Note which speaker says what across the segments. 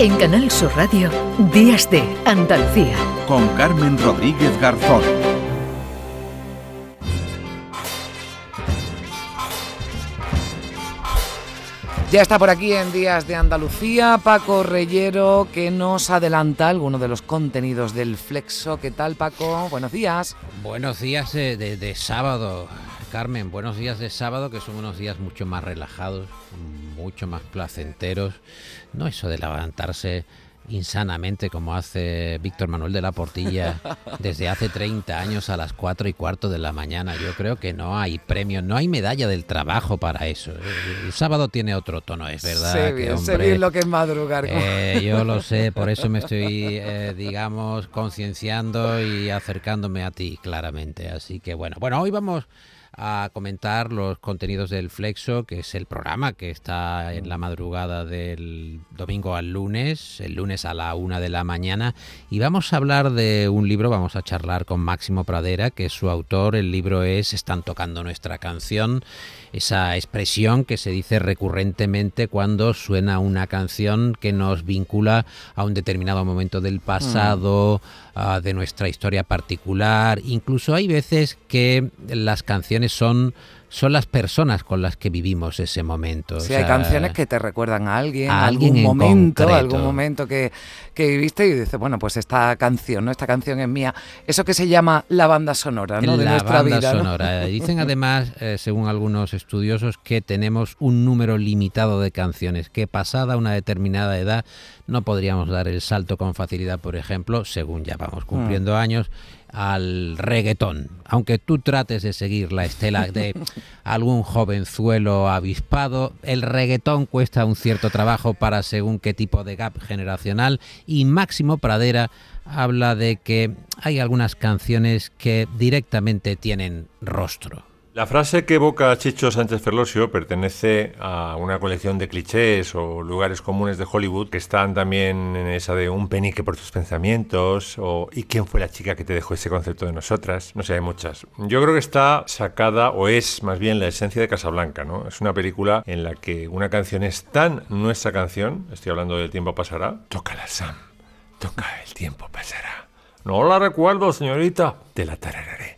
Speaker 1: En Canal Sur Radio, Días de Andalucía.
Speaker 2: Con Carmen Rodríguez Garzón.
Speaker 3: Ya está por aquí en Días de Andalucía Paco Reyero que nos adelanta algunos de los contenidos del Flexo. ¿Qué tal Paco? Buenos días.
Speaker 4: Buenos días de, de sábado, Carmen. Buenos días de sábado que son unos días mucho más relajados, mucho más placenteros. No eso de levantarse insanamente como hace Víctor Manuel de la Portilla desde hace 30 años a las 4 y cuarto de la mañana. Yo creo que no hay premio, no hay medalla del trabajo para eso. El sábado tiene otro tono, es verdad.
Speaker 3: Sé bien, sé bien lo que es madrugar.
Speaker 4: Eh, yo lo sé, por eso me estoy, eh, digamos, concienciando y acercándome a ti claramente. Así que bueno, bueno, hoy vamos a comentar los contenidos del Flexo, que es el programa que está en la madrugada del domingo al lunes, el lunes a la una de la mañana. Y vamos a hablar de un libro, vamos a charlar con Máximo Pradera, que es su autor. El libro es Están tocando nuestra canción, esa expresión que se dice recurrentemente cuando suena una canción que nos vincula a un determinado momento del pasado. Mm. Ah, de nuestra historia particular. Incluso hay veces que las canciones son son las personas con las que vivimos ese momento.
Speaker 3: Sí, hay canciones que te recuerdan a alguien, a algún momento, algún momento que, que, viviste y dices, bueno, pues esta canción, ¿no? Esta canción es mía. Eso que se llama la banda sonora, ¿no?
Speaker 4: De nuestra banda vida. sonora. Dicen además, eh, según algunos estudiosos, que tenemos un número limitado de canciones, que pasada una determinada edad no podríamos dar el salto con facilidad, por ejemplo, según ya vamos cumpliendo mm. años, al reggaetón. Aunque tú trates de seguir la estela de algún jovenzuelo avispado, el reggaetón cuesta un cierto trabajo para según qué tipo de gap generacional y Máximo Pradera habla de que hay algunas canciones que directamente tienen rostro.
Speaker 5: La frase que evoca Chicho Sánchez Ferlosio pertenece a una colección de clichés o lugares comunes de Hollywood que están también en esa de un penique por tus pensamientos o ¿y quién fue la chica que te dejó ese concepto de nosotras? No sé, hay muchas. Yo creo que está sacada o es más bien la esencia de Casablanca, ¿no? Es una película en la que una canción es tan nuestra canción, estoy hablando del tiempo pasará, tócala Sam, toca el tiempo pasará. No la recuerdo, señorita, te la tarararé.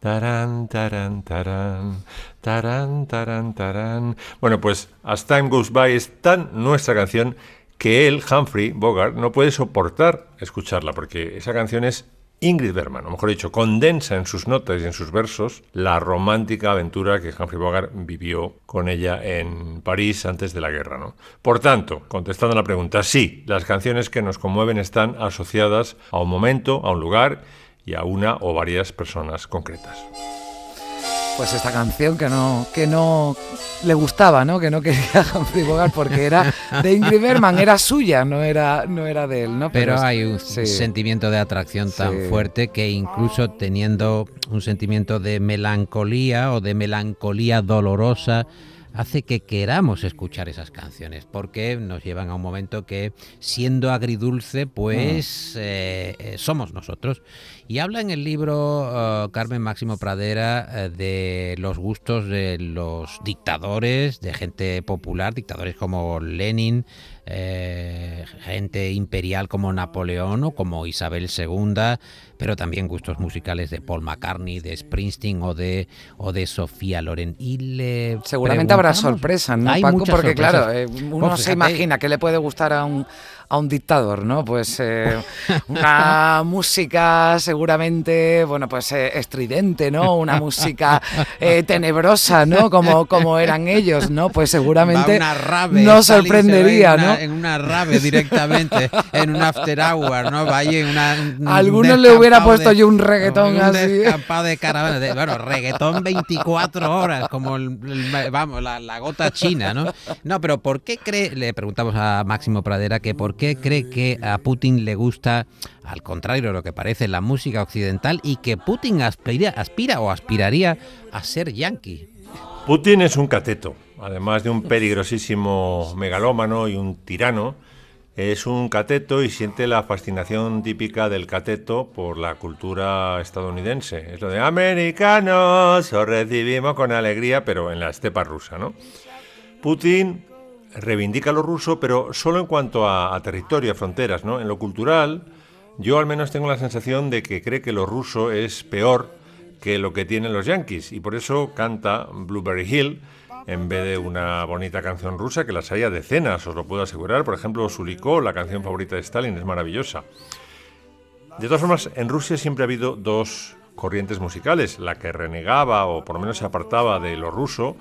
Speaker 5: Tarán, tarán, tarán, tarán, tarán, tarán. Bueno, pues As Time Goes By es tan nuestra canción que él, Humphrey Bogart, no puede soportar escucharla, porque esa canción es Ingrid Bergman, o mejor dicho, condensa en sus notas y en sus versos la romántica aventura que Humphrey Bogart vivió con ella en París antes de la guerra. ¿no? Por tanto, contestando a la pregunta, sí, las canciones que nos conmueven están asociadas a un momento, a un lugar y a una o varias personas concretas.
Speaker 3: Pues esta canción que no, que no le gustaba, ¿no? Que no quería Humphrey Bogart porque era de Ingrid Bergman, era suya, no era, no era de él, ¿no?
Speaker 4: Pero, hay un sentimiento de atracción tan fuerte que incluso teniendo un sentimiento de melancolía o de melancolía dolorosa, hace que queramos escuchar esas canciones, porque nos llevan a un momento que, siendo agridulce, pues mm. eh, eh, somos nosotros. Y habla en el libro uh, Carmen Máximo Pradera uh, de los gustos de los dictadores, de gente popular, dictadores como Lenin, eh, gente imperial como Napoleón o como Isabel II, pero también gustos musicales de Paul McCartney, de Springsteen o de, o de Sofía Loren. Y le
Speaker 3: Seguramente habrá sorpresas, ¿no, Paco? Porque claro, eh, uno se imagina que le puede gustar a un a un dictador, ¿no? Pues eh, una música seguramente, bueno, pues eh, estridente, ¿no? Una música eh, tenebrosa, ¿no? Como, como eran ellos, ¿no? Pues seguramente no sorprendería, ¿no?
Speaker 4: En una rave directamente, en un after hour, ¿no? Vaya en una...
Speaker 3: algunos le hubiera puesto yo un reggaetón un así.
Speaker 4: de caravana, bueno, reggaetón 24 horas, como, vamos, la, la, gota china, ¿no? No, pero ¿por qué cree, le preguntamos a Máximo Pradera, que por qué cree que a Putin le gusta, al contrario de lo que parece, la música occidental y que Putin aspira, aspira o aspiraría a ser yanqui?
Speaker 5: Putin es un cateto, además de un peligrosísimo megalómano y un tirano. Es un cateto y siente la fascinación típica del cateto por la cultura estadounidense. Es lo de americanos, os recibimos con alegría, pero en la estepa rusa, ¿no? Putin reivindica lo ruso, pero solo en cuanto a, territorio, a fronteras, ¿no? En lo cultural, yo al menos tengo la sensación de que cree que lo ruso es peor que lo que tienen los yankees y por eso canta Blueberry Hill en vez de una bonita canción rusa que las haya decenas, os lo puedo asegurar. Por ejemplo, Suliko, la canción favorita de Stalin, es maravillosa. De todas formas, en Rusia siempre ha habido dos corrientes musicales, la que renegaba o por lo menos se apartaba de lo ruso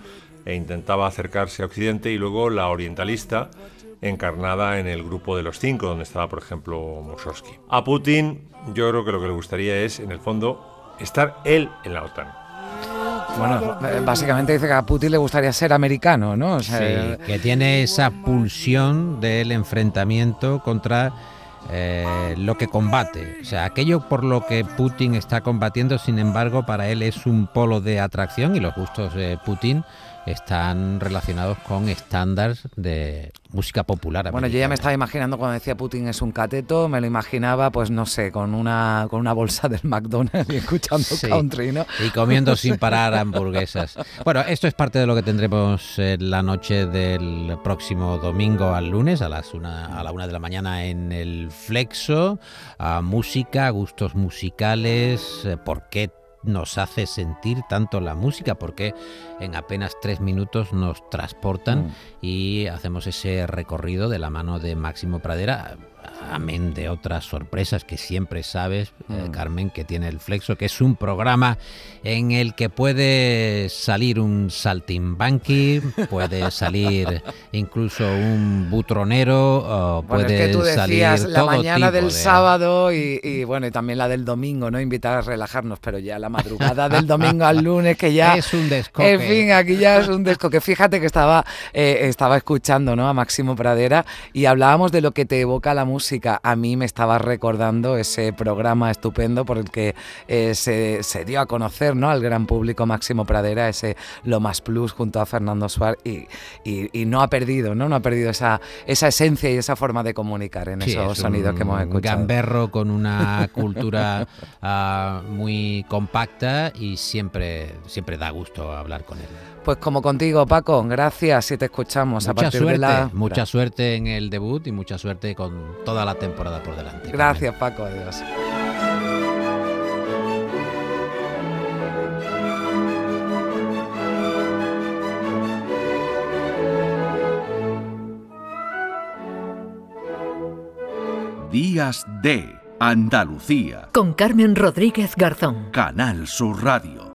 Speaker 5: e intentaba acercarse a Occidente y luego la orientalista encarnada en el grupo de los cinco, donde estaba por ejemplo Mussorgsky. A Putin yo creo que lo que le gustaría es, en el fondo, estar él en la OTAN.
Speaker 3: Bueno, eh, básicamente dice que a Putin le gustaría ser americano, ¿no?
Speaker 4: sí, que tiene esa pulsión del enfrentamiento contra eh, lo que combate. O sea, aquello por lo que Putin está combatiendo, sin embargo, para él es un polo de atracción y los gustos de Putin están relacionados con estándares de música popular.
Speaker 3: Bueno, yo ya me estaba imaginando cuando decía Putin es un cateto, me lo imaginaba, pues no sé, con una, con una bolsa del McDonald's y escuchando country, ¿no?
Speaker 4: Y comiendo sin parar hamburguesas. Bueno, esto es parte de lo que tendremos en la noche del próximo domingo al lunes a las una, a la una de la mañana en el Flexo. A música, gustos musicales, eh, por qué nos hace sentir tanto la música, porque en apenas tres minutos nos transportan mm. y hacemos ese recorrido de la mano de Máximo Pradera amén de otras sorpresas que siempre sabes, eh, mm. Carmen, que tiene el Flexo, que es un programa en el que puede salir un saltimbanqui, puede salir incluso un butronero, puede
Speaker 3: tú
Speaker 4: decías
Speaker 3: la mañana del sábado y, bueno, y también la del domingo, ¿no? Invitar a relajarnos, pero ya la madrugada del domingo al lunes, que ya...
Speaker 4: Es un descoque.
Speaker 3: En fin, aquí ya es un descoque. Fíjate que estaba, eh, estaba escuchando ¿no? a Máximo Pradera y hablábamos de lo que te evoca la música a mí me estaba recordando ese programa estupendo por el que eh, se, dio a conocer ¿no? al gran público Máximo Pradera, ese Lo Más Plus junto a Fernando Suárez y, y, no ha perdido, ¿no? no ha perdido esa, esa esencia y esa forma de comunicar en esos sonidos que hemos escuchado.
Speaker 4: Gamberro con una cultura ah, muy compacta y siempre, siempre da gusto hablar con él.
Speaker 3: Pues como contigo, Paco, gracias y te escuchamos
Speaker 4: mucha
Speaker 3: a partir
Speaker 4: suerte,
Speaker 3: de la...
Speaker 4: Mucha suerte en el debut y mucha suerte con toda la temporada por delante.
Speaker 3: Gracias, Paco, adiós.
Speaker 2: Días de Andalucía.
Speaker 1: Con Carmen Rodríguez Garzón.
Speaker 2: Canal Sur Radio.